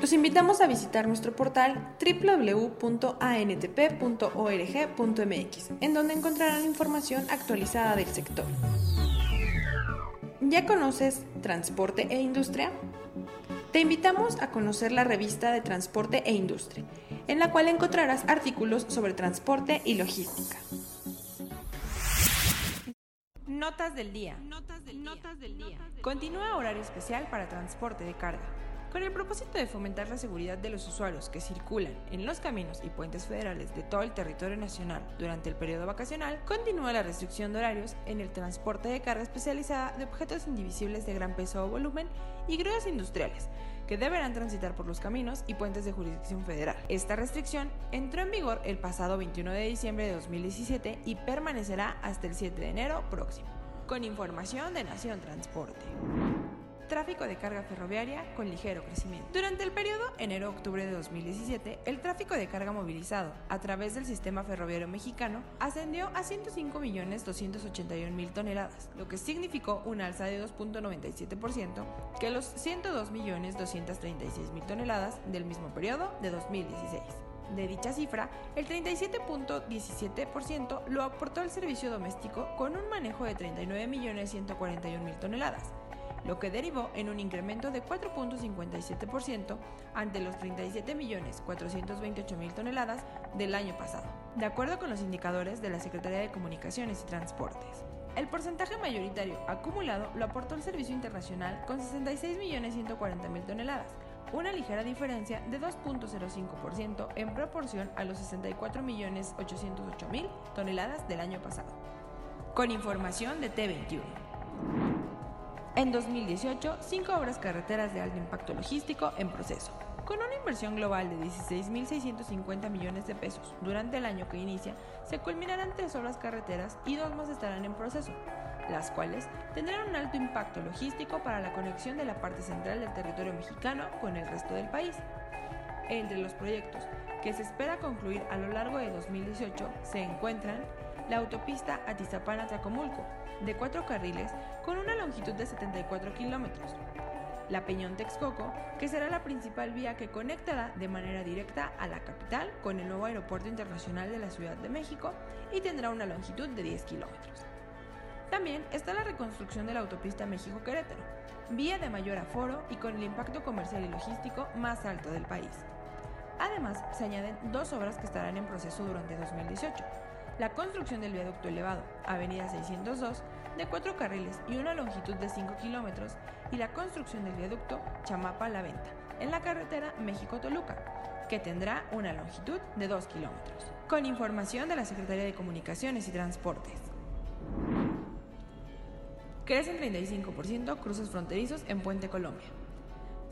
Los invitamos a visitar nuestro portal www.antp.org.mx, en donde encontrarán información actualizada del sector. ¿Ya conoces Transporte e Industria? Te invitamos a conocer la revista de Transporte e Industria, en la cual encontrarás artículos sobre transporte y logística. Notas del día. Notas del, día. Continúa horario especial para transporte de carga. Con el propósito de fomentar la seguridad de los usuarios que circulan en los caminos y puentes federales de todo el territorio nacional durante el periodo vacacional, continúa la restricción de horarios en el transporte de carga especializada de objetos indivisibles de gran peso o volumen y grúas industriales, que deberán transitar por los caminos y puentes de jurisdicción federal. Esta restricción entró en vigor el pasado 21 de diciembre de 2017 y permanecerá hasta el 7 de enero próximo. Con información de Nación Transporte tráfico de carga ferroviaria con ligero crecimiento. Durante el periodo enero-octubre de 2017, el tráfico de carga movilizado a través del sistema ferroviario mexicano ascendió a 105.281.000 toneladas, lo que significó una alza de 2.97% que los 102.236.000 toneladas del mismo periodo de 2016. De dicha cifra, el 37.17% lo aportó el servicio doméstico con un manejo de 39.141.000 toneladas, lo que derivó en un incremento de 4.57% ante los 37.428.000 toneladas del año pasado, de acuerdo con los indicadores de la Secretaría de Comunicaciones y Transportes. El porcentaje mayoritario acumulado lo aportó el servicio internacional con 66.140.000 toneladas, una ligera diferencia de 2.05% en proporción a los 64.808.000 toneladas del año pasado. Con información de T21. En 2018, cinco obras carreteras de alto impacto logístico en proceso. Con una inversión global de 16.650 millones de pesos durante el año que inicia, se culminarán tres obras carreteras y dos más estarán en proceso, las cuales tendrán un alto impacto logístico para la conexión de la parte central del territorio mexicano con el resto del país. Entre los proyectos que se espera concluir a lo largo de 2018 se encuentran la autopista Atizapán-Atlacomulco, de cuatro carriles con una longitud de 74 kilómetros. La Peñón Texcoco, que será la principal vía que conectará de manera directa a la capital con el nuevo aeropuerto internacional de la Ciudad de México y tendrá una longitud de 10 kilómetros. También está la reconstrucción de la autopista México-Querétaro, vía de mayor aforo y con el impacto comercial y logístico más alto del país. Además, se añaden dos obras que estarán en proceso durante 2018 la construcción del viaducto elevado, Avenida 602, de cuatro carriles y una longitud de 5 kilómetros, y la construcción del viaducto Chamapa-La Venta, en la carretera México-Toluca, que tendrá una longitud de 2 kilómetros. Con información de la Secretaría de Comunicaciones y Transportes. Crecen 35% cruces fronterizos en Puente Colombia.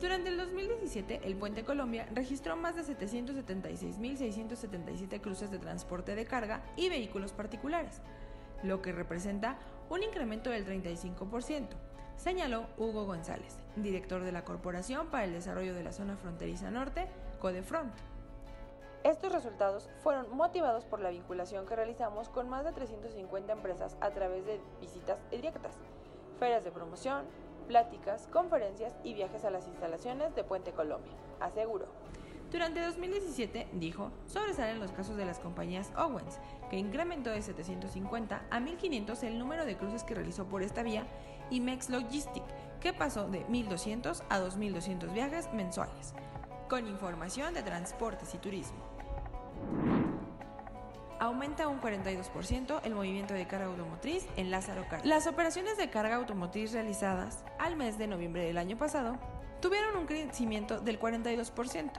Durante el 2017, el Puente Colombia registró más de 776.677 cruces de transporte de carga y vehículos particulares, lo que representa un incremento del 35%, señaló Hugo González, director de la Corporación para el Desarrollo de la Zona Fronteriza Norte, Codefront. Estos resultados fueron motivados por la vinculación que realizamos con más de 350 empresas a través de visitas directas, ferias de promoción, pláticas, conferencias y viajes a las instalaciones de Puente Colombia, aseguró. Durante 2017, dijo, sobresalen los casos de las compañías Owens, que incrementó de 750 a 1500 el número de cruces que realizó por esta vía, y Mex Logistic, que pasó de 1200 a 2200 viajes mensuales. Con información de transportes y turismo aumenta un 42% el movimiento de carga automotriz en Lázaro Cárdenas. Las operaciones de carga automotriz realizadas al mes de noviembre del año pasado tuvieron un crecimiento del 42%,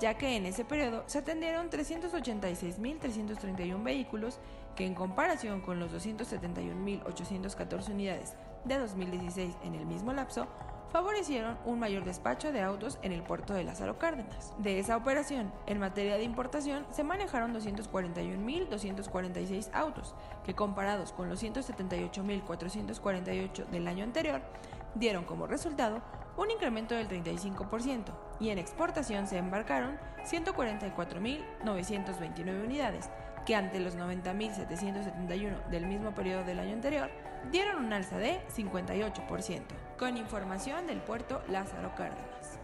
ya que en ese periodo se atendieron 386.331 vehículos que en comparación con los 271.814 unidades de 2016 en el mismo lapso, favorecieron un mayor despacho de autos en el puerto de Lázaro Cárdenas. De esa operación, en materia de importación, se manejaron 241.246 autos, que comparados con los 178.448 del año anterior, dieron como resultado un incremento del 35%, y en exportación se embarcaron 144.929 unidades, que ante los 90.771 del mismo periodo del año anterior, dieron un alza de 58%, con información del puerto Lázaro Cárdenas.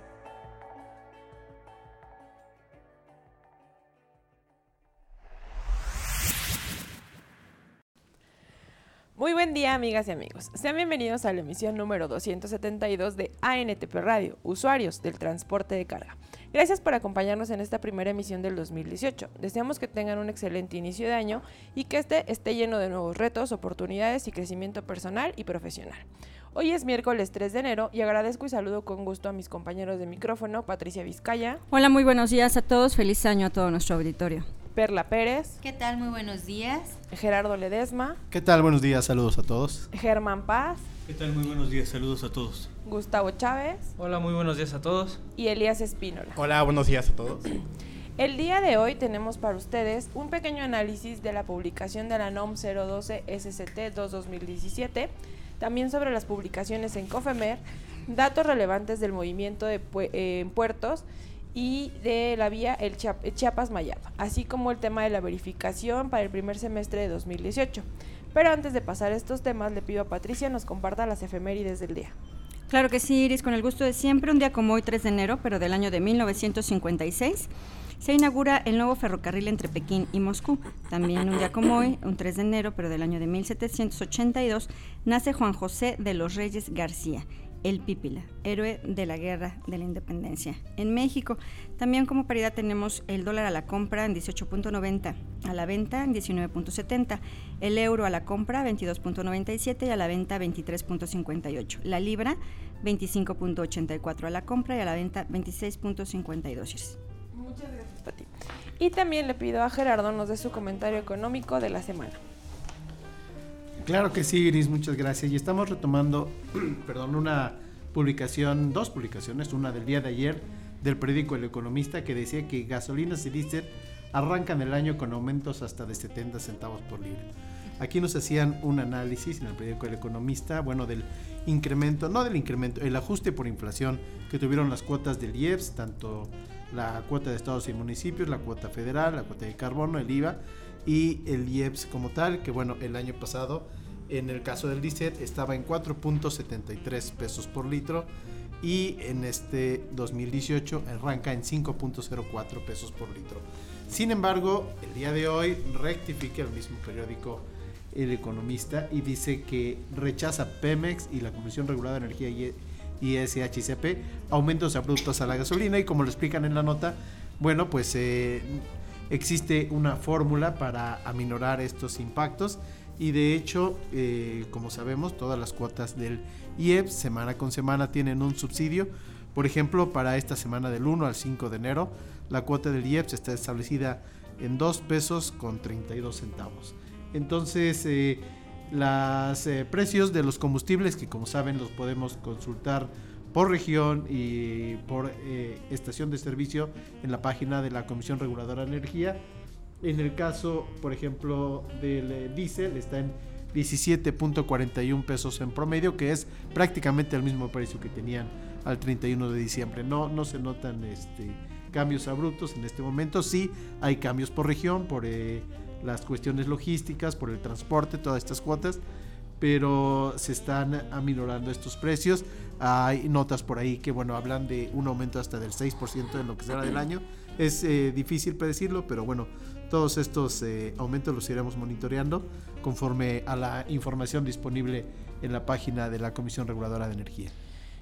Muy buen día amigas y amigos. Sean bienvenidos a la emisión número 272 de ANTP Radio, usuarios del transporte de carga. Gracias por acompañarnos en esta primera emisión del 2018. Deseamos que tengan un excelente inicio de año y que este esté lleno de nuevos retos, oportunidades y crecimiento personal y profesional. Hoy es miércoles 3 de enero y agradezco y saludo con gusto a mis compañeros de micrófono, Patricia Vizcaya. Hola, muy buenos días a todos. Feliz año a todo nuestro auditorio. Perla Pérez. ¿Qué tal? Muy buenos días. Gerardo Ledesma. ¿Qué tal? Buenos días, saludos a todos. Germán Paz. ¿Qué tal? Muy buenos días, saludos a todos. Gustavo Chávez. Hola, muy buenos días a todos. Y Elías Espínola. Hola, buenos días a todos. El día de hoy tenemos para ustedes un pequeño análisis de la publicación de la NOM 012 SCT 2 2017, también sobre las publicaciones en COFEMER, datos relevantes del movimiento de eh, puertos y de la vía el Chiapas-Mayapa, así como el tema de la verificación para el primer semestre de 2018. Pero antes de pasar a estos temas, le pido a Patricia nos comparta las efemérides del día. Claro que sí, Iris, con el gusto de siempre, un día como hoy, 3 de enero, pero del año de 1956, se inaugura el nuevo ferrocarril entre Pekín y Moscú. También un día como hoy, un 3 de enero, pero del año de 1782, nace Juan José de los Reyes García el Pípila, héroe de la guerra de la independencia. En México, también como paridad tenemos el dólar a la compra en 18.90, a la venta en 19.70, el euro a la compra 22.97 y a la venta 23.58, la libra 25.84 a la compra y a la venta 26.52. Muchas gracias, Pati. Y también le pido a Gerardo nos dé su comentario económico de la semana. Claro que sí, Iris, muchas gracias. Y estamos retomando, perdón, una publicación, dos publicaciones, una del día de ayer del periódico El Economista que decía que gasolinas y diésel arrancan el año con aumentos hasta de 70 centavos por libre. Aquí nos hacían un análisis en el periódico El Economista, bueno, del incremento, no del incremento, el ajuste por inflación que tuvieron las cuotas del IEPS, tanto la cuota de estados y municipios, la cuota federal, la cuota de carbono, el IVA y el IEPS como tal, que bueno, el año pasado en el caso del diésel estaba en 4.73 pesos por litro y en este 2018 arranca en 5.04 pesos por litro. Sin embargo, el día de hoy rectifica el mismo periódico El Economista y dice que rechaza Pemex y la Comisión Regulada de Energía y SHCP aumentos abruptos a la gasolina y como lo explican en la nota, bueno, pues eh, existe una fórmula para aminorar estos impactos y de hecho, eh, como sabemos, todas las cuotas del IEPS semana con semana tienen un subsidio. Por ejemplo, para esta semana del 1 al 5 de enero, la cuota del IEPS está establecida en 2 pesos con 32 centavos. Entonces, eh, los eh, precios de los combustibles, que como saben los podemos consultar por región y por eh, estación de servicio en la página de la Comisión Reguladora de Energía. En el caso, por ejemplo, del eh, diésel está en 17.41 pesos en promedio, que es prácticamente el mismo precio que tenían al 31 de diciembre. No, no se notan este, cambios abruptos en este momento. Sí hay cambios por región, por eh, las cuestiones logísticas, por el transporte, todas estas cuotas, pero se están aminorando estos precios. Hay notas por ahí que, bueno, hablan de un aumento hasta del 6% en lo que será del año. Es eh, difícil predecirlo, pero bueno, todos estos eh, aumentos los iremos monitoreando conforme a la información disponible en la página de la Comisión Reguladora de Energía.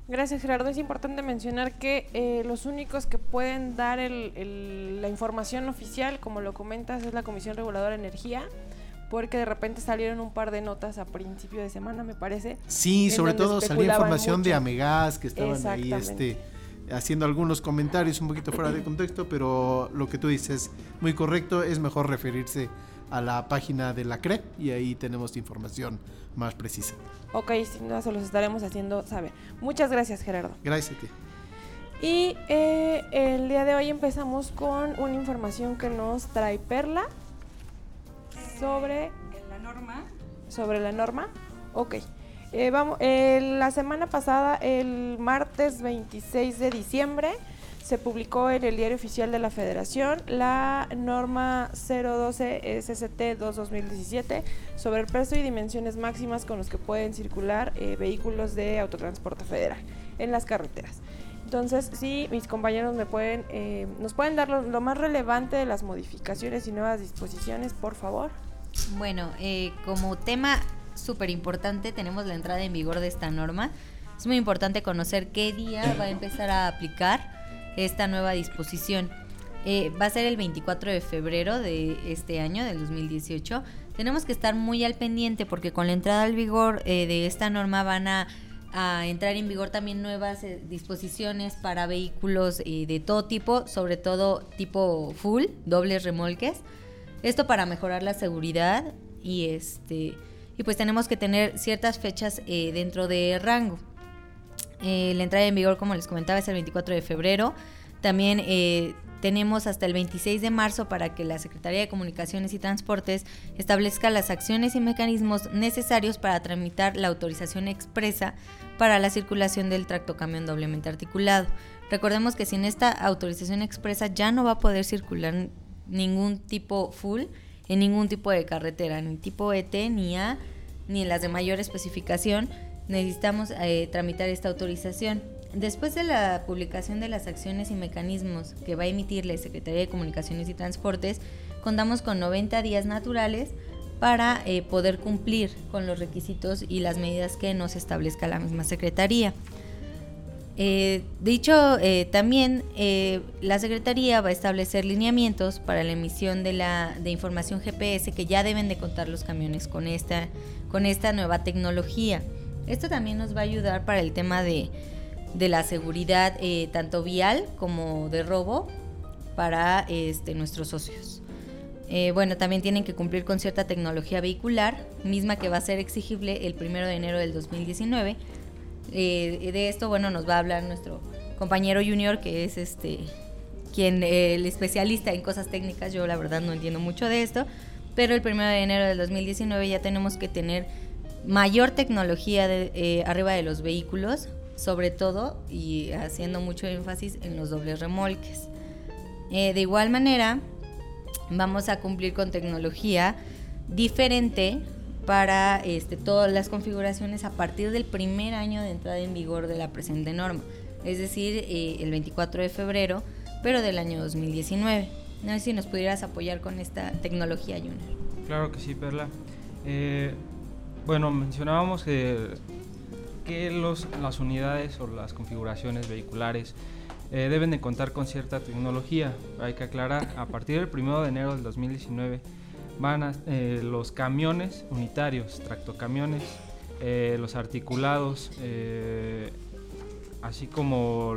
Gracias Gerardo. Es importante mencionar que eh, los únicos que pueden dar la información oficial, como lo comentas, es la Comisión Reguladora de Energía porque de repente salieron un par de notas a principio de semana, me parece. Sí, sobre todo salió información de Amegas que estaban ahí este haciendo algunos comentarios un poquito fuera de contexto, pero lo que tú dices es muy correcto, es mejor referirse a la página de la CRE y ahí tenemos información más precisa. Ok, sin duda se los estaremos haciendo saber. Muchas gracias, Gerardo. Gracias a ti. Y eh, el día de hoy empezamos con una información que nos trae Perla sobre la norma. sobre la norma. Ok. Eh, vamos, eh, la semana pasada, el martes 26 de diciembre, se publicó en el Diario Oficial de la Federación la norma 012 SST 2 2017 sobre el precio y dimensiones máximas con los que pueden circular eh, vehículos de autotransporte federal en las carreteras. Entonces, sí, mis compañeros me pueden, eh, nos pueden dar lo, lo más relevante de las modificaciones y nuevas disposiciones, por favor. Bueno, eh, como tema súper importante tenemos la entrada en vigor de esta norma. Es muy importante conocer qué día va a empezar a aplicar esta nueva disposición. Eh, va a ser el 24 de febrero de este año, del 2018. Tenemos que estar muy al pendiente porque con la entrada al vigor eh, de esta norma van a, a entrar en vigor también nuevas eh, disposiciones para vehículos eh, de todo tipo, sobre todo tipo full, dobles remolques. Esto para mejorar la seguridad y este y pues tenemos que tener ciertas fechas eh, dentro de rango. La entrada en vigor, como les comentaba, es el 24 de febrero. También tenemos hasta el 26 de marzo para que la Secretaría de Comunicaciones y Transportes establezca las acciones y mecanismos necesarios para tramitar la autorización expresa para la circulación del tractocamión doblemente articulado. Recordemos que sin esta autorización expresa ya no va a poder circular ningún tipo full en ningún tipo de carretera, ni tipo ET, ni A, ni en las de mayor especificación. Necesitamos eh, tramitar esta autorización. Después de la publicación de las acciones y mecanismos que va a emitir la Secretaría de Comunicaciones y Transportes, contamos con 90 días naturales para eh, poder cumplir con los requisitos y las medidas que nos establezca la misma Secretaría. Eh, dicho eh, también, eh, la Secretaría va a establecer lineamientos para la emisión de, la, de información GPS que ya deben de contar los camiones con esta, con esta nueva tecnología. Esto también nos va a ayudar para el tema de, de la seguridad eh, tanto vial como de robo para este, nuestros socios. Eh, bueno, también tienen que cumplir con cierta tecnología vehicular, misma que va a ser exigible el 1 de enero del 2019 eh, de esto, bueno, nos va a hablar nuestro compañero Junior, que es este quien el especialista en cosas técnicas. Yo la verdad no entiendo mucho de esto, pero el 1 de enero del 2019 ya tenemos que tener mayor tecnología de, arriba de los vehículos, sobre todo y haciendo mucho énfasis en los dobles remolques. Eh, de igual manera, vamos a cumplir con tecnología diferente para este, todas las configuraciones a partir del primer año de entrada en vigor de la presente norma, es decir, eh, el 24 de febrero, pero del año 2019. No sé si nos pudieras apoyar con esta tecnología, Junior. Claro que sí, Perla. Eh, bueno, mencionábamos que, que los, las unidades o las configuraciones vehiculares eh, deben de contar con cierta tecnología. Hay que aclarar, a partir del 1 de enero del 2019 van a, eh, los camiones unitarios, tractocamiones, eh, los articulados, eh, así como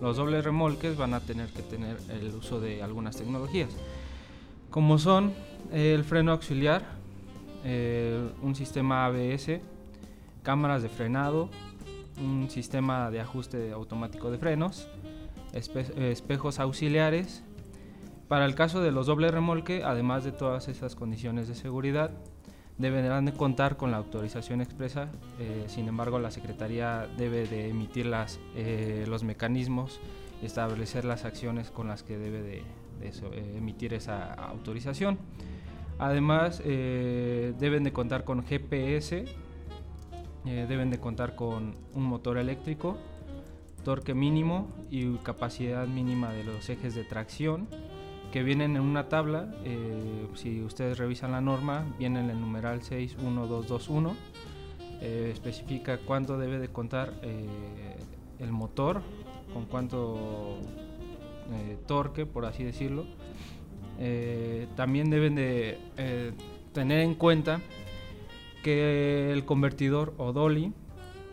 los dobles remolques van a tener que tener el uso de algunas tecnologías, como son el freno auxiliar, eh, un sistema ABS, cámaras de frenado, un sistema de ajuste automático de frenos, espe- espejos auxiliares, para el caso de los doble remolque, además de todas esas condiciones de seguridad, deberán de contar con la autorización expresa. eh, sin embargo, la Secretaría debe de emitir las, eh, los mecanismos y establecer las acciones con las que debe de, de eso, eh, emitir esa autorización. Además, eh, deben de contar con GPS, eh, deben de contar con un motor eléctrico, torque mínimo y capacidad mínima de los ejes de tracción que vienen en una tabla. eh, si ustedes revisan la norma, viene en el numeral 61221. eh, especifica cuánto debe de contar eh, el motor, con cuánto torque, por así decirlo. También deben de tener en cuenta que el convertidor o dolly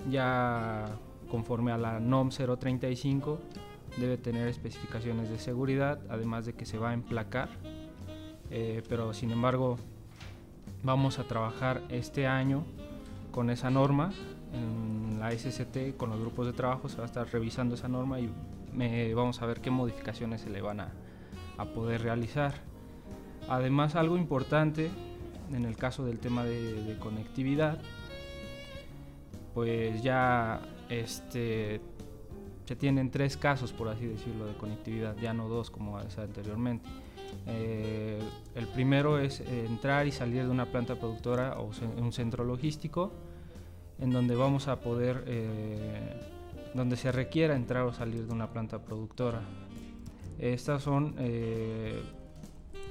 ya conforme a la NOM 035 debe tener especificaciones de seguridad, además de que se va a emplacar, eh, pero sin embargo vamos a trabajar este año con esa norma en la SCT con los grupos de trabajo se va a estar revisando esa norma y vamos a ver qué modificaciones se le van a, poder realizar. Además, algo importante en el caso del tema de, conectividad, pues ya este, se tienen tres casos, por así decirlo, de conectividad, ya no dos como anteriormente. Eh, el primero es entrar y salir de una planta productora o un centro logístico en donde vamos a poder, eh, donde se requiera entrar o salir de una planta productora. Estas son, eh,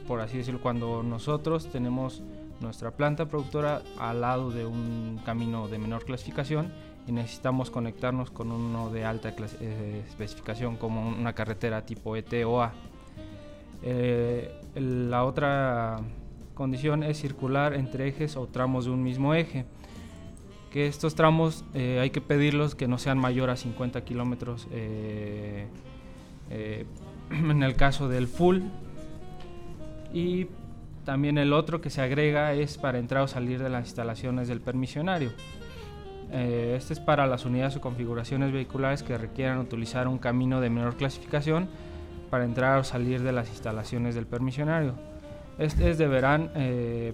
por así decirlo, cuando nosotros tenemos nuestra planta productora al lado de un camino de menor clasificación y necesitamos conectarnos con uno de alta eh, especificación como una carretera tipo ET o A. la otra condición es circular entre ejes o tramos de un mismo eje que estos tramos eh, hay que pedirlos que no sean mayor a 50 kilómetros eh, eh, en el caso del full y también el otro que se agrega es para entrar o salir de las instalaciones del permisionario. este es para las unidades o configuraciones vehiculares que requieran utilizar un camino de menor clasificación para entrar o salir de las instalaciones del permisionario. Estos deberán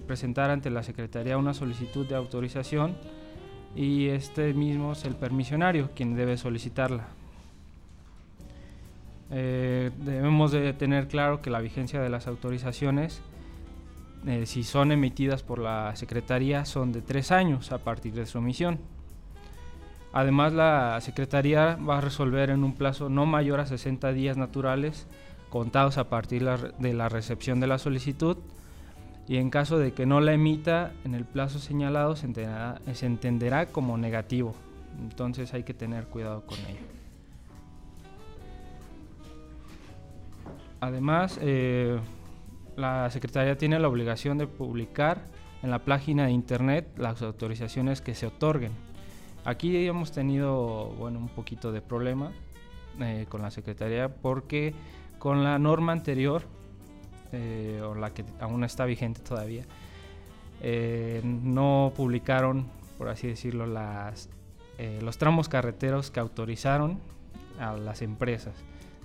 presentar ante la Secretaría una solicitud de autorización y este mismo es el permisionario quien debe solicitarla. Eh, debemos de tener claro que la vigencia de las autorizaciones, eh, si son emitidas por la Secretaría, son de tres años a partir de su emisión. Además, la Secretaría va a resolver en un plazo no mayor a 60 días naturales contados a partir de la recepción de la solicitud y en caso de que no la emita en el plazo señalado se entenderá, como negativo. Entonces hay que tener cuidado con ello. Además, eh, la Secretaría tiene la obligación de publicar en la página de internet las autorizaciones que se otorguen. Aquí hemos tenido bueno, un poquito de problema eh, con la Secretaría porque con la norma anterior eh, o la que aún está vigente todavía, eh, no publicaron, por así decirlo, las, los tramos carreteros que autorizaron a las empresas.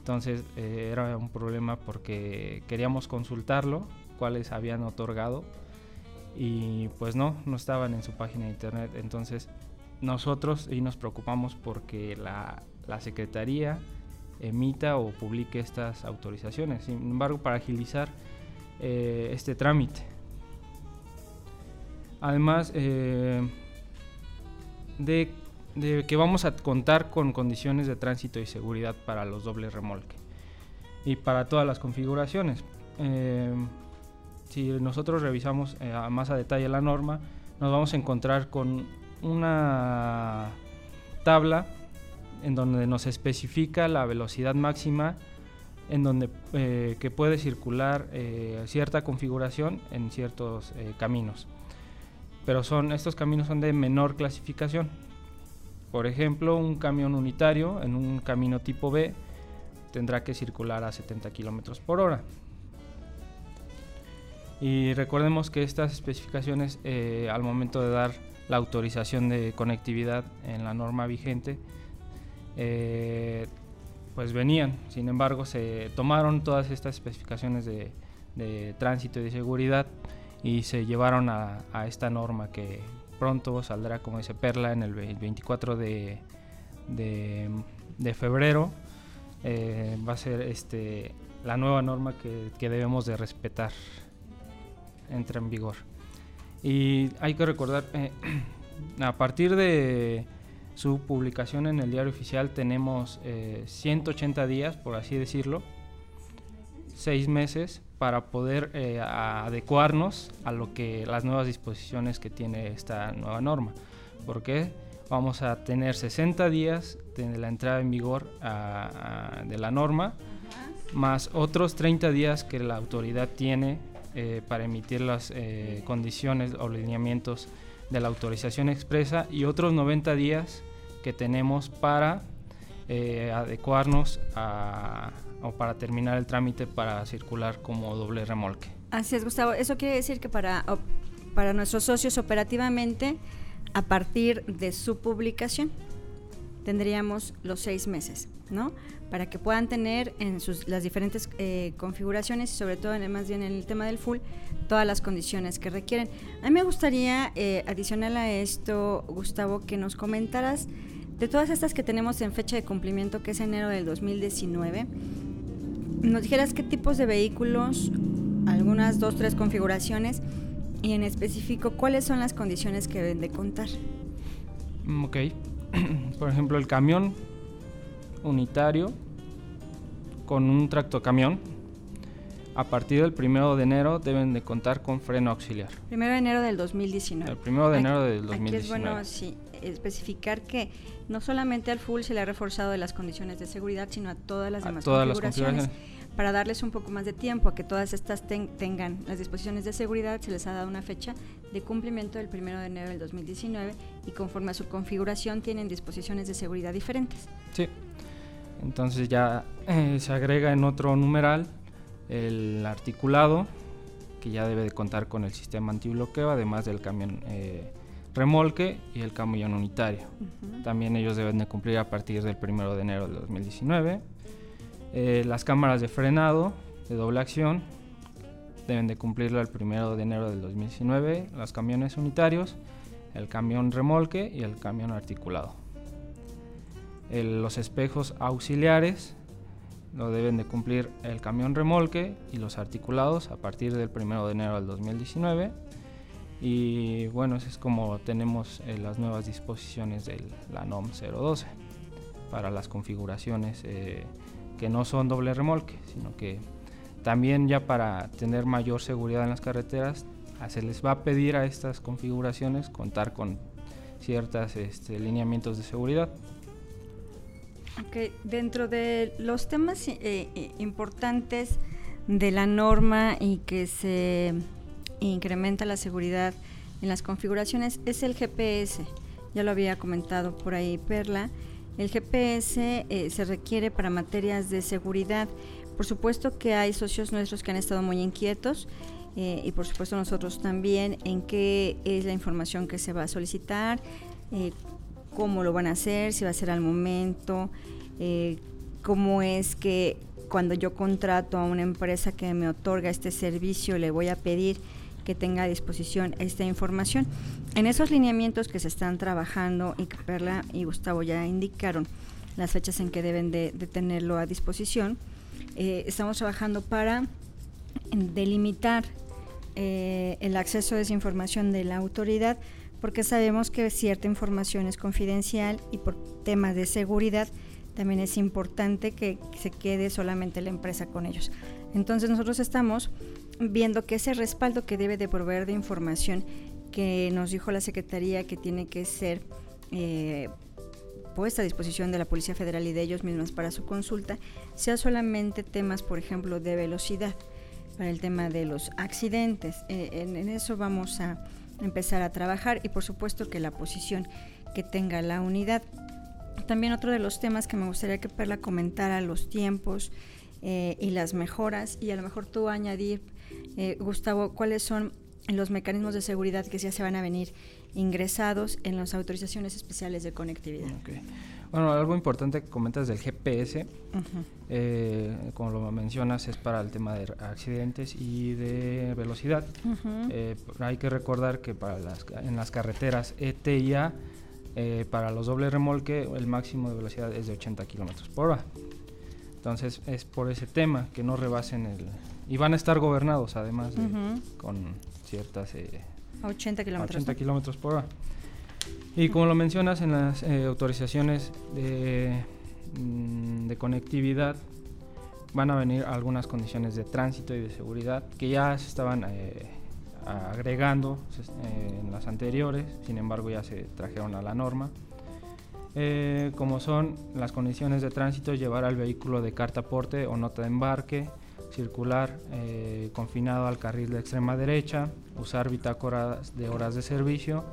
Entonces era un problema porque queríamos consultarlo, cuáles habían otorgado y pues no, no estaban en su página de internet. Entonces nosotros y nos preocupamos porque la, la Secretaría emita o publique estas autorizaciones. Sin embargo, para agilizar eh, este trámite. Además eh, de, que vamos a contar con condiciones de tránsito y seguridad para los dobles remolque y para todas las configuraciones. Eh, si nosotros revisamos más a detalle la norma, nos vamos a encontrar con una tabla en donde nos especifica la velocidad máxima en donde eh, que puede circular eh, cierta configuración en ciertos eh, caminos. Pero son, estos caminos son de menor clasificación. Por ejemplo, un camión unitario en un camino tipo B tendrá que circular a 70 km por hora. Y recordemos que estas especificaciones al momento de dar la autorización de conectividad en la norma vigente eh, pues venían. Sin embargo, se tomaron todas estas especificaciones de, tránsito y de seguridad y se llevaron a, esta norma que pronto saldrá, como dice Perla, en el 24 de, de, febrero. Eh, va a ser este, la nueva norma que, que debemos de respetar. Entra en vigor. Y hay que recordar, eh, a partir de su publicación en el diario oficial tenemos 180 eh, días, por así decirlo, seis meses para poder eh, adecuarnos a lo que las nuevas disposiciones que tiene esta nueva norma. Porque vamos a tener 60 días de la entrada en vigor de la norma, más otros 30 días que la autoridad tiene eh, para emitir las condiciones o lineamientos de la autorización expresa y otros 90 días que tenemos para eh, adecuarnos a, o para terminar el trámite para circular como doble remolque. Así es, Gustavo. Eso quiere decir que para, para nuestros socios operativamente, a partir de su publicación, tendríamos los seis meses, ¿no? Para que puedan tener en sus, las diferentes eh, configuraciones y sobre todo, más bien en el tema del full, todas las condiciones que requieren. A mí me gustaría, eh, adicional a esto, Gustavo, que nos comentaras de todas estas que tenemos en fecha de cumplimiento, que es enero del 2019, nos dijeras qué tipos de vehículos, algunas dos, tres configuraciones, y en específico, cuáles son las condiciones que deben de contar. Mm, ok. Por ejemplo, el camión unitario con un tractocamión a partir del primero de enero deben de contar con freno auxiliar. Primero de enero del 2019. El primero de enero del 2019. Aquí es bueno sí, especificar que no solamente al full se le ha reforzado de las condiciones de seguridad, sino a todas las demás todas configuraciones. Las configuraciones para darles un poco más de tiempo a que todas estas tengan las disposiciones de seguridad, se les ha dado una fecha de cumplimiento del 1 de enero del 2019 y conforme a su configuración tienen disposiciones de seguridad diferentes. Sí, entonces ya eh, se agrega en otro numeral el articulado que ya debe de contar con el sistema antibloqueo, además del camión eh, remolque y el camión unitario. También ellos deben de cumplir a partir del 1 de enero del 2019 eh, las cámaras de frenado de doble acción deben de cumplirlo el primero de enero del 2019, los camiones unitarios, el camión remolque y el camión articulado. los espejos auxiliares lo deben de cumplir el camión remolque y los articulados a partir del primero de enero del 2019. Y bueno, es como tenemos eh, las nuevas disposiciones de la NOM 012 para las configuraciones eh, que no son doble remolque, sino que también ya para tener mayor seguridad en las carreteras se les va a pedir a estas configuraciones contar con ciertos este, lineamientos de seguridad. Okay. Dentro de los temas eh, importantes de la norma y que se incrementa la seguridad en las configuraciones es el GPS. Ya lo había comentado por ahí Perla. El GPS eh, se requiere para materias de seguridad. Por supuesto que hay socios nuestros que han estado muy inquietos eh, y por supuesto nosotros también en qué es la información que se va a solicitar, eh, cómo lo van a hacer, si va a ser al momento, cómo es que cuando yo contrato a una empresa que me otorga este servicio le voy a pedir que tenga a disposición esta información. En esos lineamientos que se están trabajando y que Perla y Gustavo ya indicaron las fechas en que deben de, tenerlo a disposición, eh, estamos trabajando para delimitar eh, el acceso a esa información de la autoridad porque sabemos que cierta información es confidencial y por temas de seguridad también es importante que se quede solamente la empresa con ellos. Entonces nosotros estamos viendo que ese respaldo que debe de proveer de información que nos dijo la Secretaría que tiene que ser eh, puesta a disposición de la Policía Federal y de ellos mismos para su consulta, sea solamente temas, por ejemplo, de velocidad, para el tema de los accidentes. Eh, en, eso vamos a empezar a trabajar y por supuesto que la posición que tenga la unidad. También otro de los temas que me gustaría que Perla comentara los tiempos eh, y las mejoras y a lo mejor tú añadir, eh, Gustavo, cuáles son los mecanismos de seguridad que ya se van a venir ingresados en las autorizaciones especiales de conectividad. Bueno, algo importante que comentas del GPS, eh, como lo mencionas, es para el tema de accidentes y de velocidad. hay que recordar que para las, en las carreteras ETIA, para los doble remolque, el máximo de velocidad es de 80 kilómetros por hora. Entonces es por ese tema que no rebasen el... Y van a estar gobernados además con ciertas... Eh, 80 kilómetros. 80 kilómetros por hora. Y como lo mencionas en las eh, autorizaciones de, mm, de, conectividad, van a venir algunas condiciones de tránsito y de seguridad que ya se estaban eh, agregando eh, en las anteriores, sin embargo ya se trajeron a la norma. Eh, como son las condiciones de tránsito, llevar al vehículo de carta porte o nota de embarque, circular eh, confinado al carril de extrema derecha, usar bitácoras de horas de servicio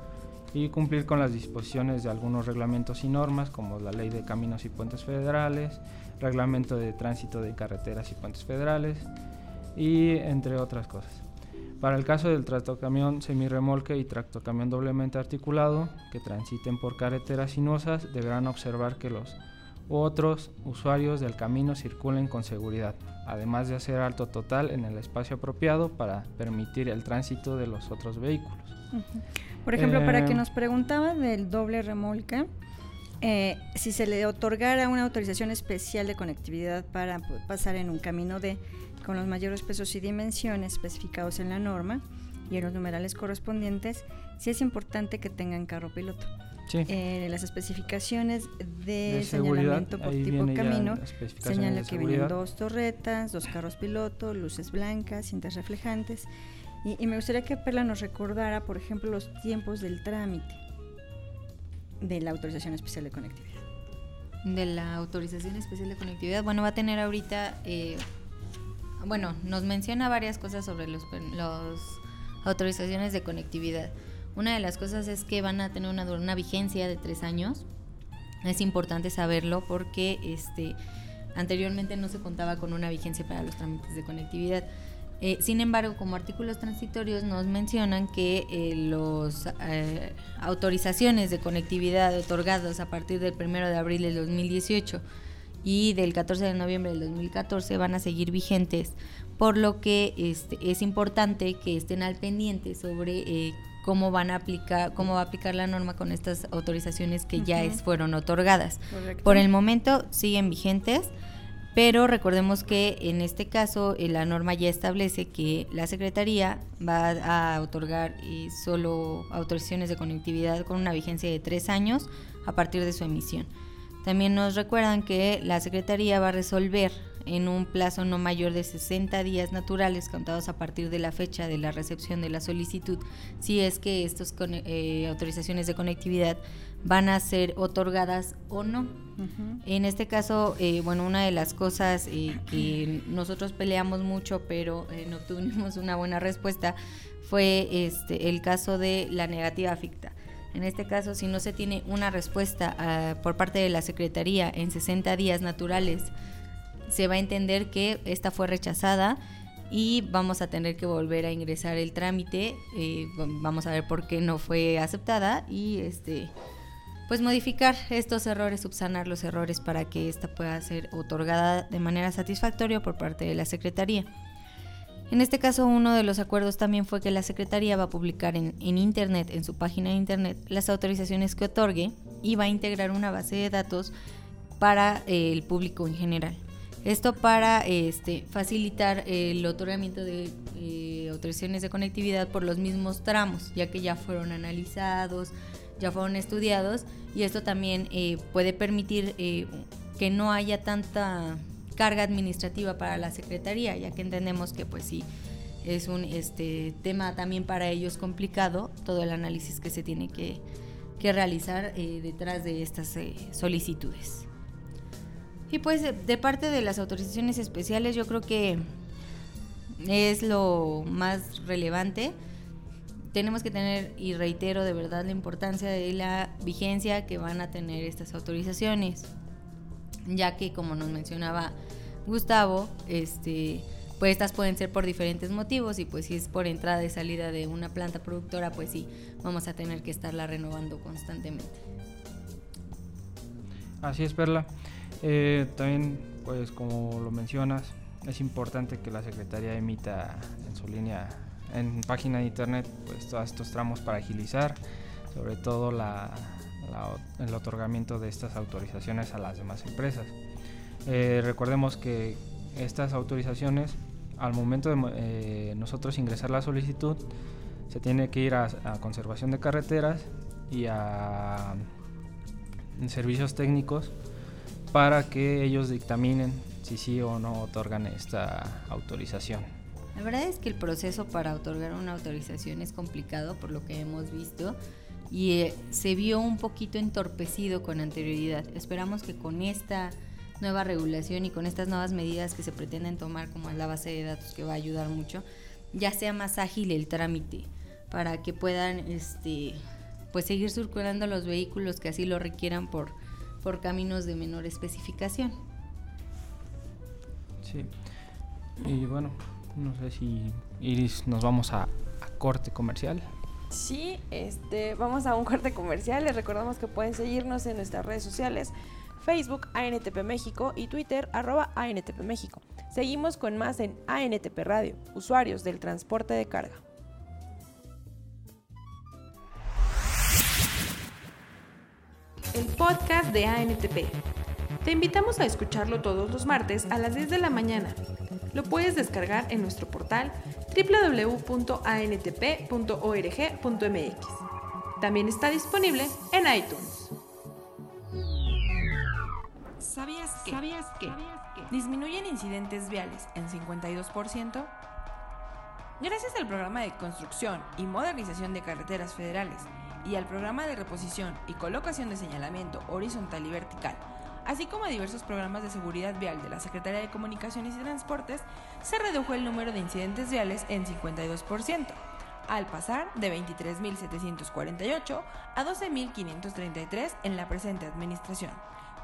y cumplir con las disposiciones de algunos reglamentos y normas como la Ley de Caminos y Puentes Federales, Reglamento de Tránsito de Carreteras y Puentes Federales y entre otras cosas. Para el caso del tractocamión semirremolque y tractocamión doblemente articulado que transiten por carreteras sinuosas deberán observar que los otros usuarios del camino circulen con seguridad, además de hacer alto total en el espacio apropiado para permitir el tránsito de los otros vehículos. Por ejemplo, para que Eh, nos preguntaba del doble remolque, eh, si se le otorgara una autorización especial de conectividad para pasar en un camino D con los mayores pesos y dimensiones especificados en la norma y en los numerales correspondientes, sí es importante que tengan carro piloto. Sí, Eh, las especificaciones de, señalamiento por ahí tipo camino las señala que vienen dos torretas, dos carros piloto, luces blancas, cintas reflejantes. Y, y me gustaría que Perla nos recordara, por ejemplo, los tiempos del trámite de la autorización especial de conectividad. de la autorización especial de conectividad. Bueno, va a tener ahorita, eh, bueno, nos menciona varias cosas sobre los, per- los autorizaciones de conectividad. Una de las cosas es que van a tener una, vigencia de tres años. Es importante saberlo porque este, anteriormente no se contaba con una vigencia para los trámites de conectividad. Eh, sin embargo, como artículos transitorios nos mencionan que eh, los eh, autorizaciones de conectividad otorgadas a partir del 1 de abril del 2018 y del 14 de noviembre del 2014 van a seguir vigentes, por lo que este, es importante que estén al pendiente sobre eh, cómo van a aplicar, cómo va a aplicar la norma con estas autorizaciones que ya es- fueron otorgadas. Correcto. Por el momento siguen vigentes, pero recordemos que en este caso eh, la norma ya establece que la Secretaría va a otorgar eh, solo autorizaciones de conectividad con una vigencia de tres años a partir de su emisión. También nos recuerdan que la Secretaría va a resolver en un plazo no mayor de 60 días naturales contados a partir de la fecha de la recepción de la solicitud si es que estas autorizaciones de conectividad van a ser otorgadas o no. Ujú. En este caso, eh, bueno, una de las cosas eh, que nosotros peleamos mucho, pero eh, no tuvimos una buena respuesta, fue este, el caso de la negativa ficta. En este caso, si no se tiene una respuesta ah, por parte de la Secretaría en 60 días naturales, se va a entender que esta fue rechazada y vamos a tener que volver a ingresar el trámite. eh, vamos a ver por qué no fue aceptada y este pues modificar estos errores, subsanar los errores para que esta pueda ser otorgada de manera satisfactoria por parte de la Secretaría. En este caso, uno de los acuerdos también fue que la Secretaría va a publicar en, en Internet, en su página de Internet, las autorizaciones que otorgue y va a integrar una base de datos para eh, el público en general. Esto para este, facilitar el otorgamiento de eh, autorizaciones de conectividad por los mismos tramos, ya que ya fueron analizados, ya fueron estudiados y esto también eh, puede permitir eh, que no haya tanta carga administrativa para la secretaría, ya que entendemos que pues sí es un este tema también para ellos complicado todo el análisis que se tiene que, que realizar eh, detrás de estas eh, solicitudes. Y pues de, parte de las autorizaciones especiales yo creo que es lo más relevante. Tenemos que tener, y reitero de verdad la importancia de la vigencia que van a tener estas autorizaciones, ya que como nos mencionaba Gustavo, este, pues estas pueden ser por diferentes motivos y pues si es por entrada y salida de una planta productora, pues sí, vamos a tener que estarla renovando constantemente. Así es, Perla. Eh, también, pues como lo mencionas, es importante que la Secretaría emita en su línea, en página de internet, pues todos estos tramos para agilizar, sobre todo el otorgamiento de estas autorizaciones a las demás empresas. Eh, recordemos que estas autorizaciones, al momento de eh, nosotros ingresar la solicitud, se tiene que ir a, a conservación de carreteras y a mm, servicios técnicos para que ellos dictaminen si sí o no otorgan esta autorización. La verdad es que el proceso para otorgar una autorización es complicado por lo que hemos visto y eh, se vio un poquito entorpecido con anterioridad. Esperamos que con esta nueva regulación y con estas nuevas medidas que se pretenden tomar como es la base de datos que va a ayudar mucho, ya sea más ágil el trámite para que puedan este pues seguir circulando los vehículos que así lo requieran por, por caminos de menor especificación. Sí. Y bueno, no sé si Iris nos vamos a, a corte comercial. Sí, este, vamos a un corte comercial. Les recordamos que pueden seguirnos en nuestras redes sociales, Facebook ANTP México y Twitter arroba ANTP México. Seguimos con más en ANTP Radio, usuarios del transporte de carga. El podcast de ANTP. Te invitamos a escucharlo todos los martes a las 10 de la mañana. Lo puedes descargar en nuestro portal www.antp.org.mx. También está disponible en iTunes. ¿Sabías que, ¿Sabías que disminuyen incidentes viales en 52%? Gracias al programa de construcción y modernización de carreteras federales y al programa de reposición y colocación de señalamiento horizontal y vertical, así como a diversos programas de seguridad vial de la Secretaría de Comunicaciones y Transportes, se redujo el número de incidentes viales en 52%, al pasar de 23.748 a 12.533 en la presente administración,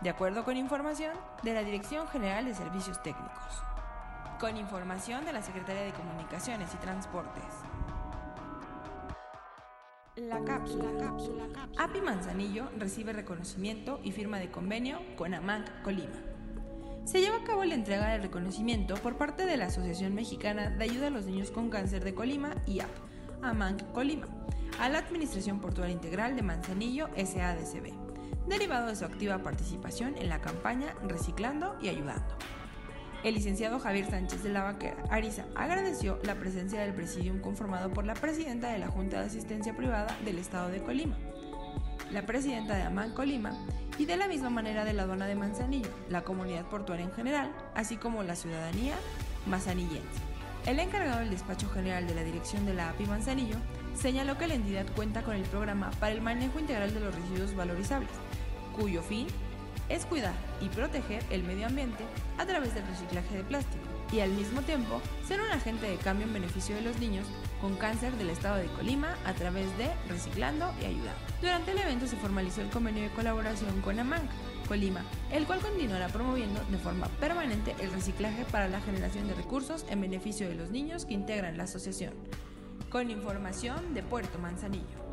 de acuerdo con información de la Dirección General de Servicios Técnicos. Con información de la Secretaría de Comunicaciones y Transportes. La cápsula, cápsula, cápsula. API Manzanillo recibe reconocimiento y firma de convenio con AMANC Colima. Se lleva a cabo la entrega del reconocimiento por parte de la Asociación Mexicana de Ayuda a los Niños con Cáncer de Colima y AP, AMANC Colima, a la Administración Portuaria Integral de Manzanillo SADCB, derivado de su activa participación en la campaña Reciclando y Ayudando. El licenciado Javier Sánchez de la Vaquera, Ariza, agradeció la presencia del presidium conformado por la presidenta de la Junta de Asistencia Privada del Estado de Colima, la presidenta de AMAN Colima y de la misma manera de la aduana de Manzanillo, la comunidad portuaria en general, así como la ciudadanía manzanillense. El encargado del despacho general de la dirección de la API Manzanillo señaló que la entidad cuenta con el programa para el manejo integral de los residuos valorizables, cuyo fin es cuidar y proteger el medio ambiente a través del reciclaje de plástico y al mismo tiempo ser un agente de cambio en beneficio de los niños con cáncer del estado de Colima a través de Reciclando y Ayudando. Durante el evento se formalizó el convenio de colaboración con AMANC Colima, el cual continuará promoviendo de forma permanente el reciclaje para la generación de recursos en beneficio de los niños que integran la asociación. Con información de Puerto Manzanillo.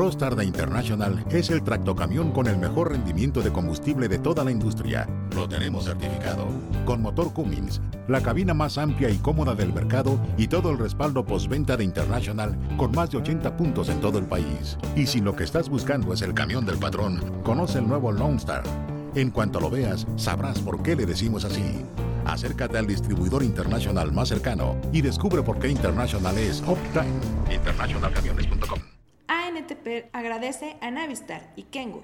ProStar International es el tractocamión con el mejor rendimiento de combustible de toda la industria. Lo tenemos certificado. Con motor Cummins, la cabina más amplia y cómoda del mercado y todo el respaldo postventa de International con más de 80 puntos en todo el país. Y si lo que estás buscando es el camión del patrón, conoce el nuevo Lone Star. En cuanto lo veas, sabrás por qué le decimos así. Acércate al distribuidor internacional más cercano y descubre por qué International es Uptime. Internationalcamiones.com ANTP agradece a Navistar y Kenwood,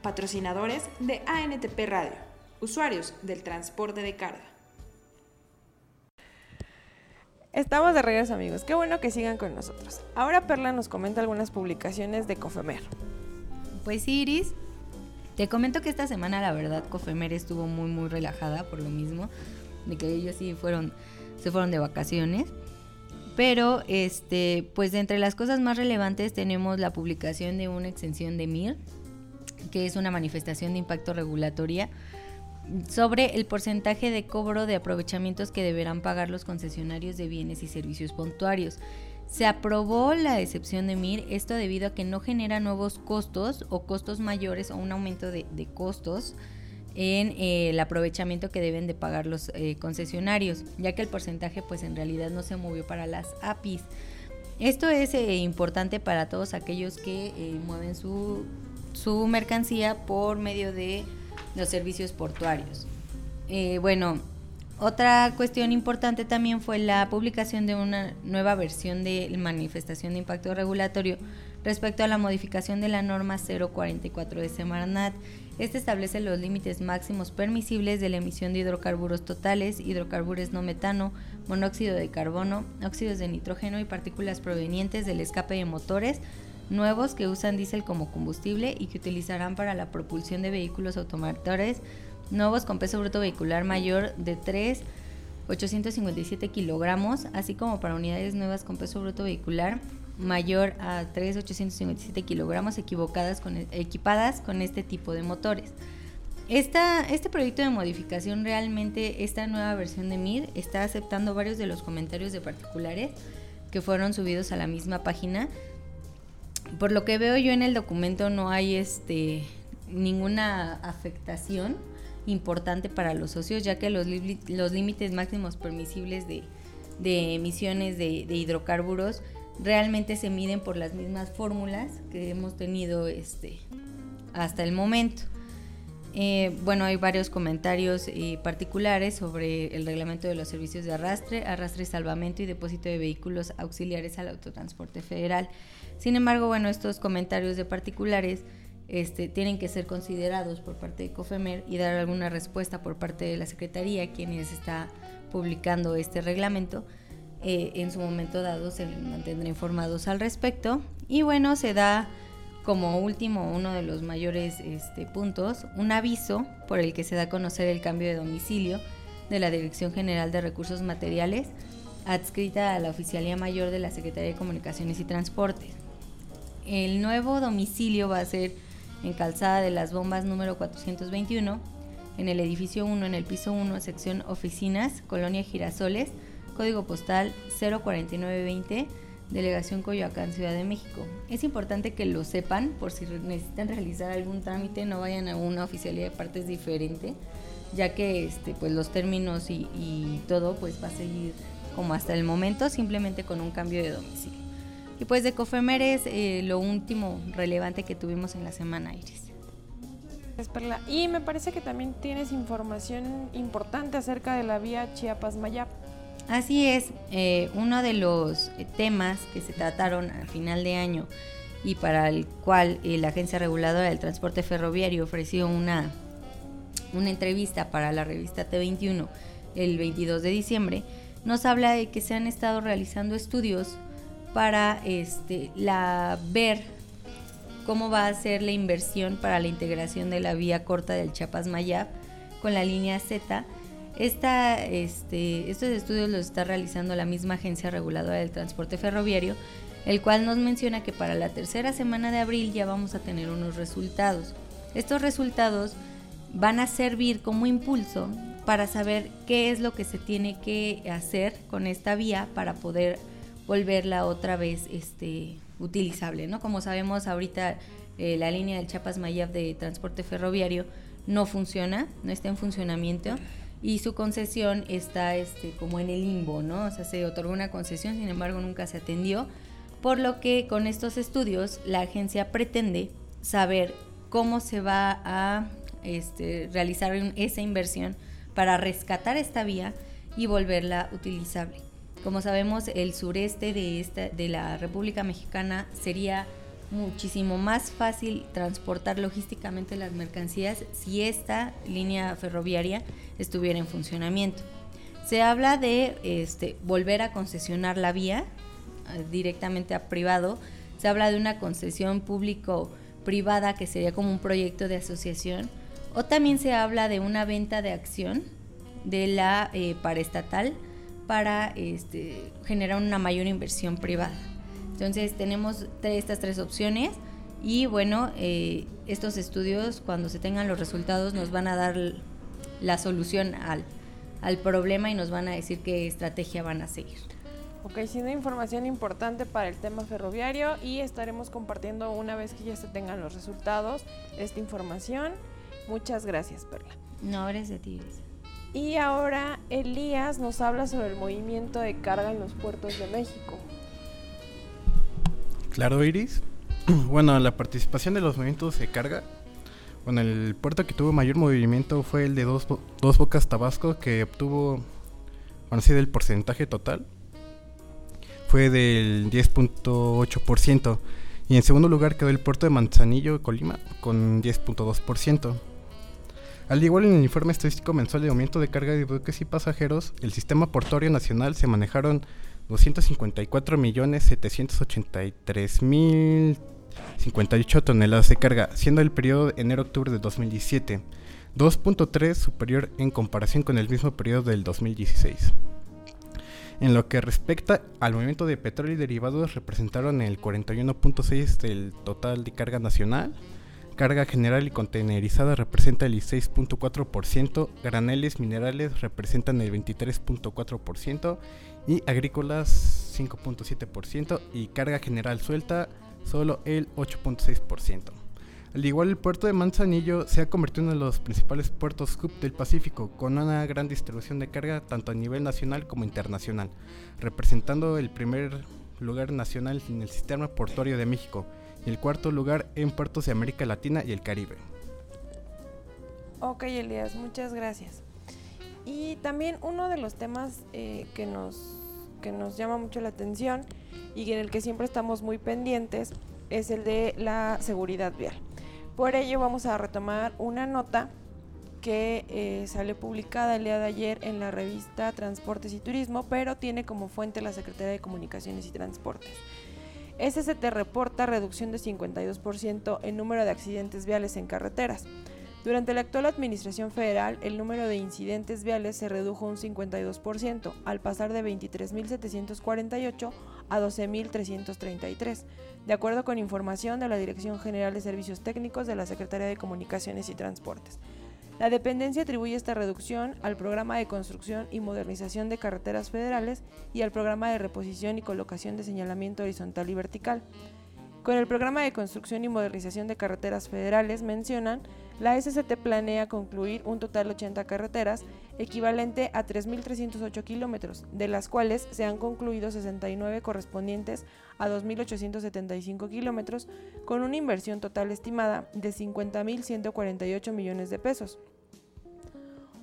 patrocinadores de ANTP Radio, usuarios del transporte de carga. Estamos de regreso amigos, qué bueno que sigan con nosotros. Ahora Perla nos comenta algunas publicaciones de Cofemer. Pues Iris, te comento que esta semana la verdad Cofemer estuvo muy muy relajada por lo mismo, de que ellos sí fueron, se fueron de vacaciones. Pero, este, pues entre las cosas más relevantes tenemos la publicación de una extensión de MIR, que es una manifestación de impacto regulatoria sobre el porcentaje de cobro de aprovechamientos que deberán pagar los concesionarios de bienes y servicios puntuarios. Se aprobó la excepción de MIR, esto debido a que no genera nuevos costos o costos mayores o un aumento de costos en eh, el aprovechamiento que deben de pagar los eh, concesionarios, ya que el porcentaje pues en realidad no se movió para las APIs. Esto es eh, importante para todos aquellos que mueven su, su, mercancía por medio de los servicios portuarios. bueno, otra cuestión importante también fue la publicación de una nueva versión de manifestación de impacto regulatorio respecto a la modificación de la norma 044 de Semarnat este establece los límites máximos permisibles de la emisión de hidrocarburos totales, hidrocarburos no metano, monóxido de carbono, óxidos de nitrógeno y partículas provenientes del escape de motores nuevos que usan diésel como combustible y que utilizarán para la propulsión de vehículos automotores nuevos con peso bruto vehicular mayor de 3 857 kilogramos, así como para unidades nuevas con peso bruto vehicular mayor a 3.857 kilogramos equivocadas con, e, equipadas con este tipo de motores. Esta, este proyecto de modificación realmente, esta nueva versión de MIR está aceptando varios de los comentarios de particulares que fueron subidos a la misma página. Por lo que veo yo en el documento no hay este, ninguna afectación importante para los socios, ya que los, los límites máximos permisibles de, de emisiones de, de, hidrocarburos realmente se miden por las mismas fórmulas que hemos tenido este, hasta el momento. Eh, bueno, hay varios comentarios eh, particulares sobre el reglamento de los servicios de arrastre, arrastre salvamento y depósito de vehículos auxiliares al autotransporte federal. Sin embargo, bueno, estos comentarios de particulares este, tienen que ser considerados por parte de COFEMER y dar alguna respuesta por parte de la Secretaría, quienes está publicando este reglamento. Eh, en su momento dado se mantendrá informados al respecto. Y bueno, se da como último, uno de los mayores este, puntos, un aviso por el que se da a conocer el cambio de domicilio de la Dirección General de Recursos Materiales, adscrita a la Oficialía Mayor de la Secretaría de Comunicaciones y Transportes. El nuevo domicilio va a ser en Calzada de las Bombas número 421, en el edificio 1, en el piso 1, sección Oficinas, Colonia Girasoles, código postal 04920 Delegación Coyoacán, Ciudad de México. Es importante que lo sepan por si necesitan realizar algún trámite, no vayan a una oficialidad de partes diferente, ya que este, pues los términos y, todo pues va a seguir como hasta el momento, simplemente con un cambio de domicilio. Y pues de Cofemer es eh, lo último relevante que tuvimos en la semana, Iris. Perla. Y me parece que también tienes información importante acerca de la vía Chiapas-Mayap. Así es, eh, uno de los temas que se trataron al final de año y para el cual eh, la Agencia Reguladora del Transporte Ferroviario ofreció una, una entrevista para la revista T21 el 22 de diciembre, nos habla de que se han estado realizando estudios para este, la, ver cómo va a ser la inversión para la integración de la vía corta del Chiapas-Mayab con la línea Z esta, este, estos estudios los está realizando la misma Agencia Reguladora del Transporte Ferroviario, el cual nos menciona que para la tercera semana de abril ya vamos a tener unos resultados. Estos resultados van a servir como impulso para saber qué es lo que se tiene que hacer con esta vía para poder volverla otra vez este, utilizable. ¿no? Como sabemos ahorita eh, la línea del Chiapas Mayab de transporte ferroviario no funciona, no está en funcionamiento y su concesión está este, como en el limbo, ¿no? O sea, se otorgó una concesión, sin embargo nunca se atendió, por lo que con estos estudios la agencia pretende saber cómo se va a este, realizar esa inversión para rescatar esta vía y volverla utilizable. Como sabemos, el sureste de, esta, de la República Mexicana sería muchísimo más fácil transportar logísticamente las mercancías si esta línea ferroviaria estuviera en funcionamiento. Se habla de este, volver a concesionar la vía eh, directamente a privado. Se habla de una concesión público-privada que sería como un proyecto de asociación. O también se habla de una venta de acción de la eh, paraestatal para este, generar una mayor inversión privada. Entonces tenemos estas tres opciones y bueno, eh, estos estudios cuando se tengan los resultados nos van a dar la solución al, al problema y nos van a decir qué estrategia van a seguir. Ok, siendo información importante para el tema ferroviario y estaremos compartiendo una vez que ya se tengan los resultados esta información. Muchas gracias, Perla. No, gracias a ti. Y ahora Elías nos habla sobre el movimiento de carga en los puertos de México. Claro, Iris. Bueno, la participación de los movimientos de carga. Bueno, el puerto que tuvo mayor movimiento fue el de Dos, dos Bocas Tabasco, que obtuvo, bueno, sí, del porcentaje total. Fue del 10.8%. Y en segundo lugar quedó el puerto de Manzanillo, Colima, con 10.2%. Al igual en el informe estadístico mensual de aumento de carga de buques y pasajeros, el sistema portuario nacional se manejaron 254 millones 783 mil 58 toneladas de carga, siendo el periodo enero-octubre de 2017. 2.3 superior en comparación con el mismo periodo del 2016. En lo que respecta al movimiento de petróleo y derivados, representaron el 41.6 del total de carga nacional. Carga general y contenerizada representa el 16.4%, graneles minerales representan el 23.4% y agrícolas 5.7% y carga general suelta solo el 8.6%. Al igual, el puerto de Manzanillo se ha convertido en uno de los principales puertos hub del Pacífico, con una gran distribución de carga tanto a nivel nacional como internacional, representando el primer lugar nacional en el sistema portuario de México y el cuarto lugar en puertos de América Latina y el Caribe. Ok, Elías, muchas gracias. Y también uno de los temas eh, que, nos, que nos llama mucho la atención y en el que siempre estamos muy pendientes es el de la seguridad vial. Por ello vamos a retomar una nota que eh, salió publicada el día de ayer en la revista Transportes y Turismo, pero tiene como fuente la Secretaría de Comunicaciones y Transportes. SST reporta reducción de 52% en número de accidentes viales en carreteras. Durante la actual administración federal, el número de incidentes viales se redujo un 52%, al pasar de 23.748 a 12.333, de acuerdo con información de la Dirección General de Servicios Técnicos de la Secretaría de Comunicaciones y Transportes. La dependencia atribuye esta reducción al programa de construcción y modernización de carreteras federales y al programa de reposición y colocación de señalamiento horizontal y vertical. Con el programa de construcción y modernización de carreteras federales, mencionan, la SCT planea concluir un total de 80 carreteras, equivalente a 3.308 kilómetros, de las cuales se han concluido 69 correspondientes a 2.875 kilómetros, con una inversión total estimada de 50.148 millones de pesos.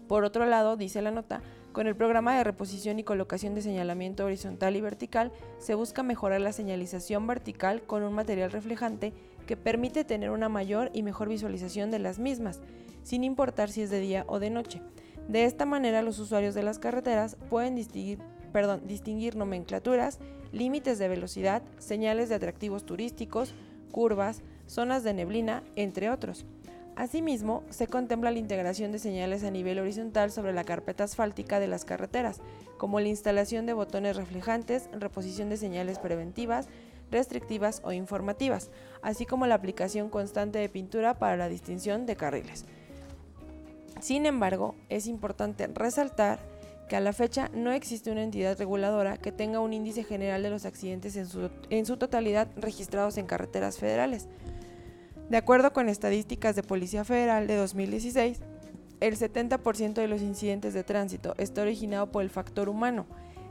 Por otro lado, dice la nota, con el programa de reposición y colocación de señalamiento horizontal y vertical, se busca mejorar la señalización vertical con un material reflejante que permite tener una mayor y mejor visualización de las mismas, sin importar si es de día o de noche. De esta manera, los usuarios de las carreteras pueden distinguir, distinguir nomenclaturas, límites de velocidad, señales de atractivos turísticos, curvas, zonas de neblina, entre otros. Asimismo, se contempla la integración de señales a nivel horizontal sobre la carpeta asfáltica de las carreteras, como la instalación de botones reflejantes, reposición de señales preventivas, restrictivas o informativas, así como la aplicación constante de pintura para la distinción de carriles. Sin embargo, es importante resaltar que a la fecha no existe una entidad reguladora que tenga un índice general de los accidentes en su, en su totalidad registrados en carreteras federales. De acuerdo con estadísticas de Policía Federal de 2016, el 70% de los incidentes de tránsito está originado por el factor humano,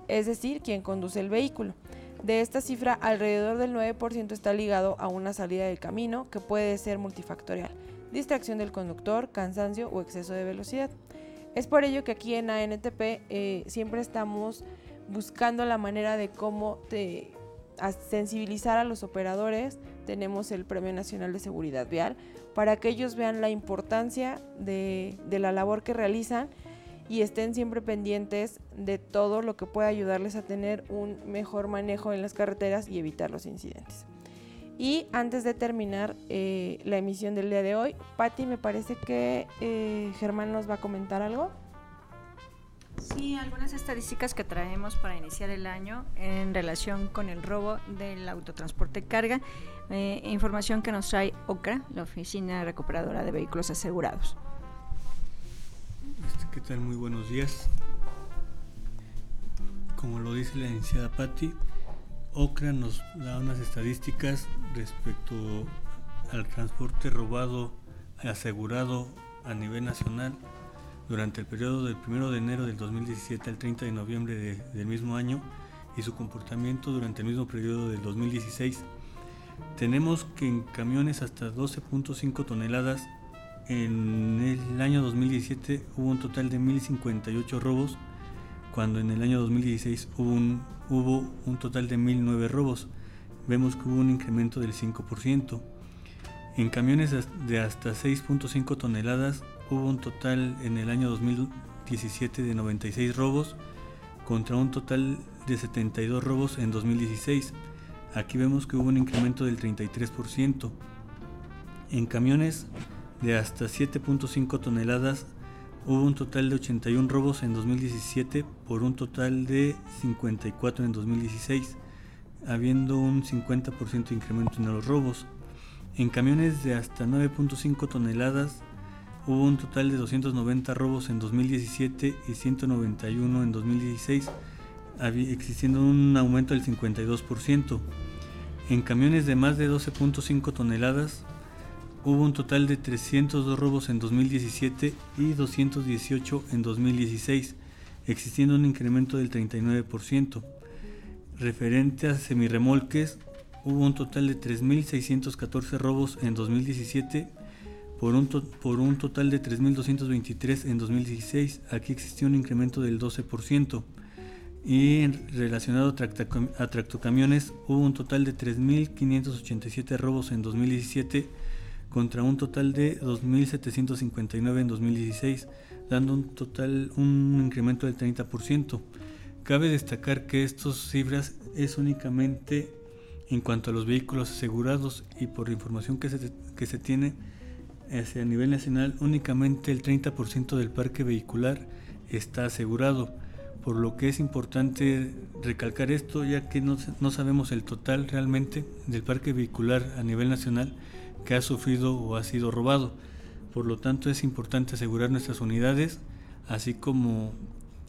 es decir, quien conduce el vehículo. De esta cifra, alrededor del 9% está ligado a una salida del camino que puede ser multifactorial, distracción del conductor, cansancio o exceso de velocidad. Es por ello que aquí en ANTP eh, siempre estamos buscando la manera de cómo sensibilizar a los operadores tenemos el Premio Nacional de Seguridad Vial, para que ellos vean la importancia de, la labor que realizan y estén siempre pendientes de todo lo que pueda ayudarles a tener un mejor manejo en las carreteras y evitar los incidentes. Y antes de terminar eh, la emisión del día de hoy, Patti, me parece que eh, Germán nos va a comentar algo. Sí, algunas estadísticas que traemos para iniciar el año en relación con el robo del autotransporte carga, eh, información que nos trae OCRA, la Oficina Recuperadora de Vehículos Asegurados. Este, ¿Qué tal? Muy buenos días. Como lo dice la iniciada Patti, OCRA nos da unas estadísticas respecto al transporte robado asegurado a nivel nacional durante el periodo del 1 de enero del 2017 al 30 de noviembre del mismo año y su comportamiento durante el mismo periodo del 2016. Tenemos que en camiones hasta 12.5 toneladas en el año 2017 hubo un total de 1058 robos, cuando en el año 2016 hubo un, hubo un total de 1009 robos. Vemos que hubo un incremento del 5%. En camiones de hasta 6.5 toneladas hubo un total en el año 2017 de 96 robos contra un total de 72 robos en 2016. Aquí vemos que hubo un incremento del 33%. En camiones de hasta 7.5 toneladas hubo un total de 81 robos en 2017 por un total de 54 en 2016, habiendo un 50% de incremento en los robos. En camiones de hasta 9.5 toneladas hubo un total de 290 robos en 2017 y 191 en 2016, existiendo un aumento del 52%. En camiones de más de 12.5 toneladas hubo un total de 302 robos en 2017 y 218 en 2016, existiendo un incremento del 39%. Referente a semirremolques, hubo un total de 3.614 robos en 2017 por un, por un total de 3.223 en 2016. Aquí existió un incremento del 12%. Y relacionado a tractocamiones, hubo un total de 3.587 robos en 2017 contra un total de 2.759 en 2016, dando un total un incremento del 30%. Cabe destacar que estas cifras es únicamente en cuanto a los vehículos asegurados y por la información que se, que se tiene a nivel nacional, únicamente el 30% del parque vehicular está asegurado, por lo que es importante recalcar esto ya que no, no sabemos el total realmente del parque vehicular a nivel nacional que ha sufrido o ha sido robado. Por lo tanto es importante asegurar nuestras unidades, así como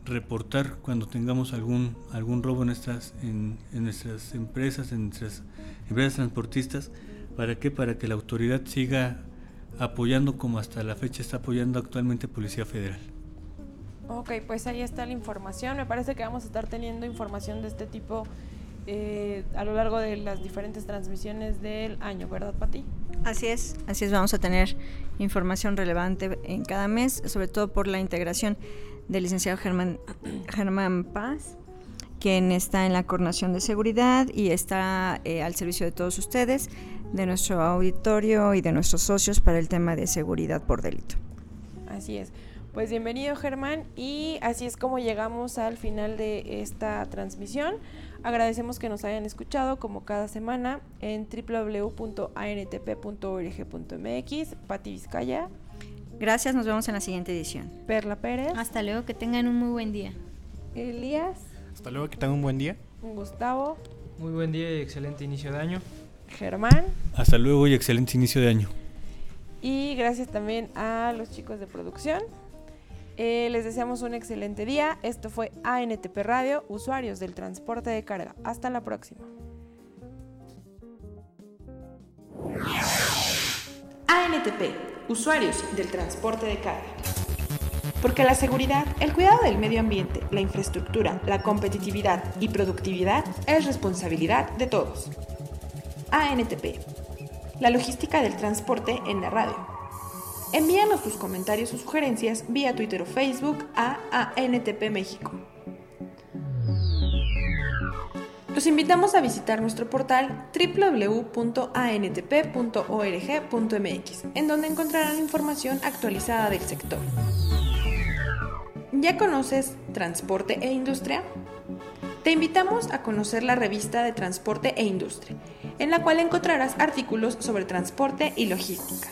reportar cuando tengamos algún, algún robo en nuestras, en, nuestras empresas, en nuestras empresas transportistas. ¿Para qué? Para que la autoridad siga apoyando como hasta la fecha está apoyando actualmente Policía Federal. Ok, pues ahí está la información. Me parece que vamos a estar teniendo información de este tipo eh, a lo largo de las diferentes transmisiones del año, ¿verdad, Pati? Así es, así es, vamos a tener información relevante en cada mes, sobre todo por la integración del licenciado Germán, Germán Paz, quien está en la coordinación de seguridad y está eh, al servicio de todos ustedes, de nuestro auditorio y de nuestros socios para el tema de seguridad por delito. Así es. Pues bienvenido Germán y así es como llegamos al final de esta transmisión. Agradecemos que nos hayan escuchado como cada semana en www.antp.org.mx. Pati Vizcaya. Gracias, nos vemos en la siguiente edición. Perla Pérez. Hasta luego, que tengan un muy buen día. Elías. Hasta luego, que tengan un buen día. Gustavo. Muy buen día y excelente inicio de año. Germán. Hasta luego y excelente inicio de año. Y gracias también a los chicos de producción. Eh, les deseamos un excelente día. Esto fue ANTP Radio, usuarios del transporte de carga. Hasta la próxima. ANTP, usuarios del transporte de carga. Porque la seguridad, el cuidado del medio ambiente, la infraestructura, la competitividad y productividad es responsabilidad de todos. ANTP, la logística del transporte en la radio. Envíanos tus comentarios o sugerencias vía Twitter o Facebook a ANTP México. Los invitamos a visitar nuestro portal www.antp.org.mx, en donde encontrarán información actualizada del sector. ¿Ya conoces Transporte e Industria? Te invitamos a conocer la revista de Transporte e Industria, en la cual encontrarás artículos sobre transporte y logística.